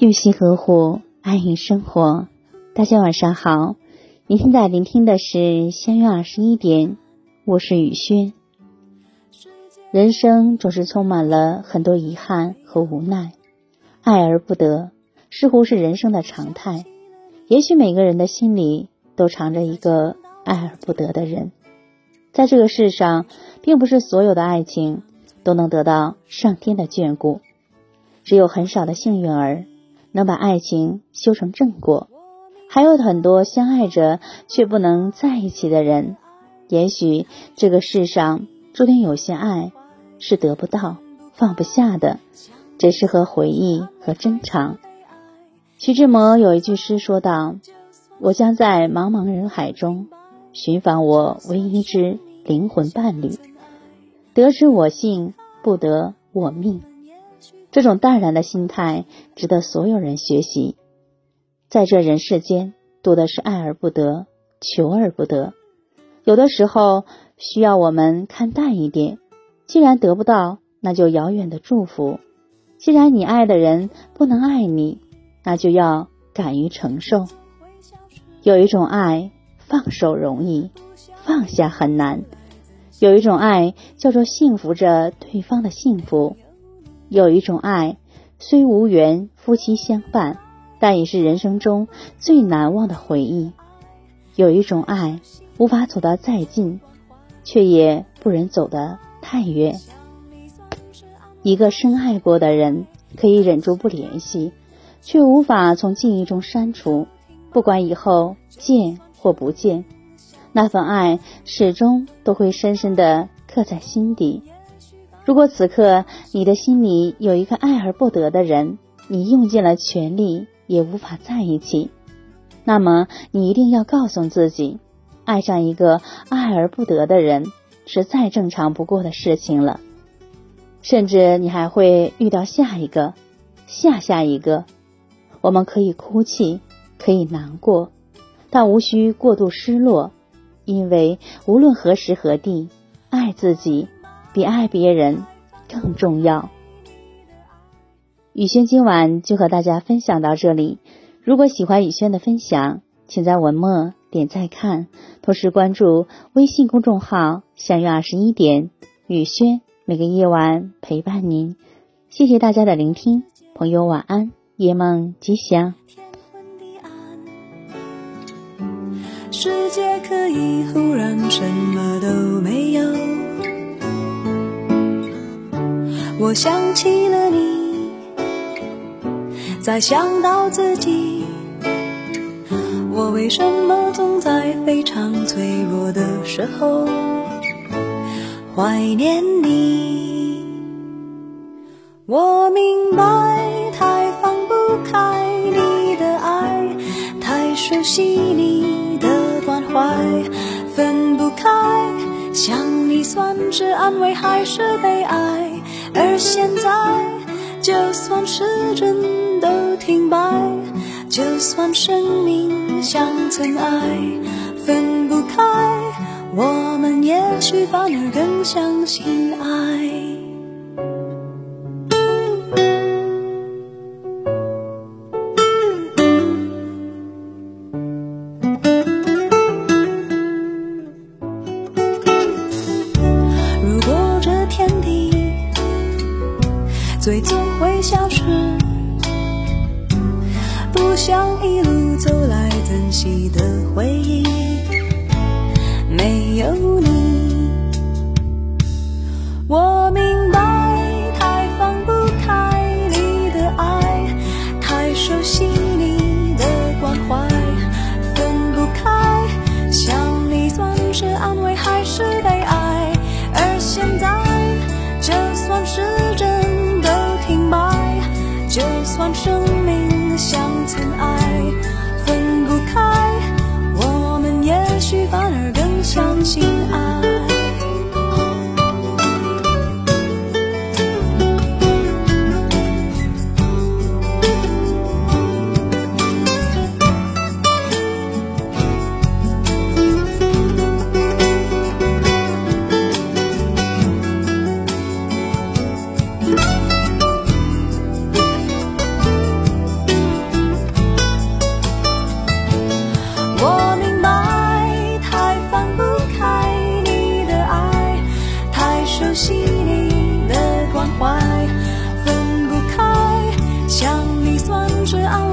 用心呵护，爱与生活。大家晚上好，您现在聆听的是相约二十一点，我是雨轩。人生总是充满了很多遗憾和无奈，爱而不得，似乎是人生的常态。也许每个人的心里都藏着一个爱而不得的人。在这个世上，并不是所有的爱情都能得到上天的眷顾，只有很少的幸运儿。能把爱情修成正果，还有很多相爱着却不能在一起的人。也许这个世上注定有些爱是得不到、放不下的，只适合回忆和珍藏。徐志摩有一句诗说道：“我将在茫茫人海中寻访我唯一之灵魂伴侣，得之我幸，不得我命。”这种淡然的心态值得所有人学习。在这人世间，多的是爱而不得，求而不得。有的时候需要我们看淡一点。既然得不到，那就遥远的祝福；既然你爱的人不能爱你，那就要敢于承受。有一种爱，放手容易，放下很难；有一种爱，叫做幸福着对方的幸福。有一种爱，虽无缘夫妻相伴，但也是人生中最难忘的回忆。有一种爱，无法走到再近，却也不忍走得太远。一个深爱过的人，可以忍住不联系，却无法从记忆中删除。不管以后见或不见，那份爱始终都会深深的刻在心底。如果此刻你的心里有一个爱而不得的人，你用尽了全力也无法在一起，那么你一定要告诉自己，爱上一个爱而不得的人是再正常不过的事情了。甚至你还会遇到下一个、下下一个。我们可以哭泣，可以难过，但无需过度失落，因为无论何时何地，爱自己。比爱别人更重要。雨轩今晚就和大家分享到这里。如果喜欢雨轩的分享，请在文末点再看，同时关注微信公众号“相约二十一点”，雨轩每个夜晚陪伴您。谢谢大家的聆听，朋友晚安，夜梦吉祥。世界可以忽然什么都没有。我想起了你，再想到自己，我为什么总在非常脆弱的时候怀念你？我明白，太放不开你的爱，太熟悉你的关怀，分不开，想你算是安慰还是悲哀？而现在，就算时针都停摆，就算生命像尘埃，分不开，我们也许反而更相信爱。最终会消失，不想一路走来珍惜的回忆，没有你，是安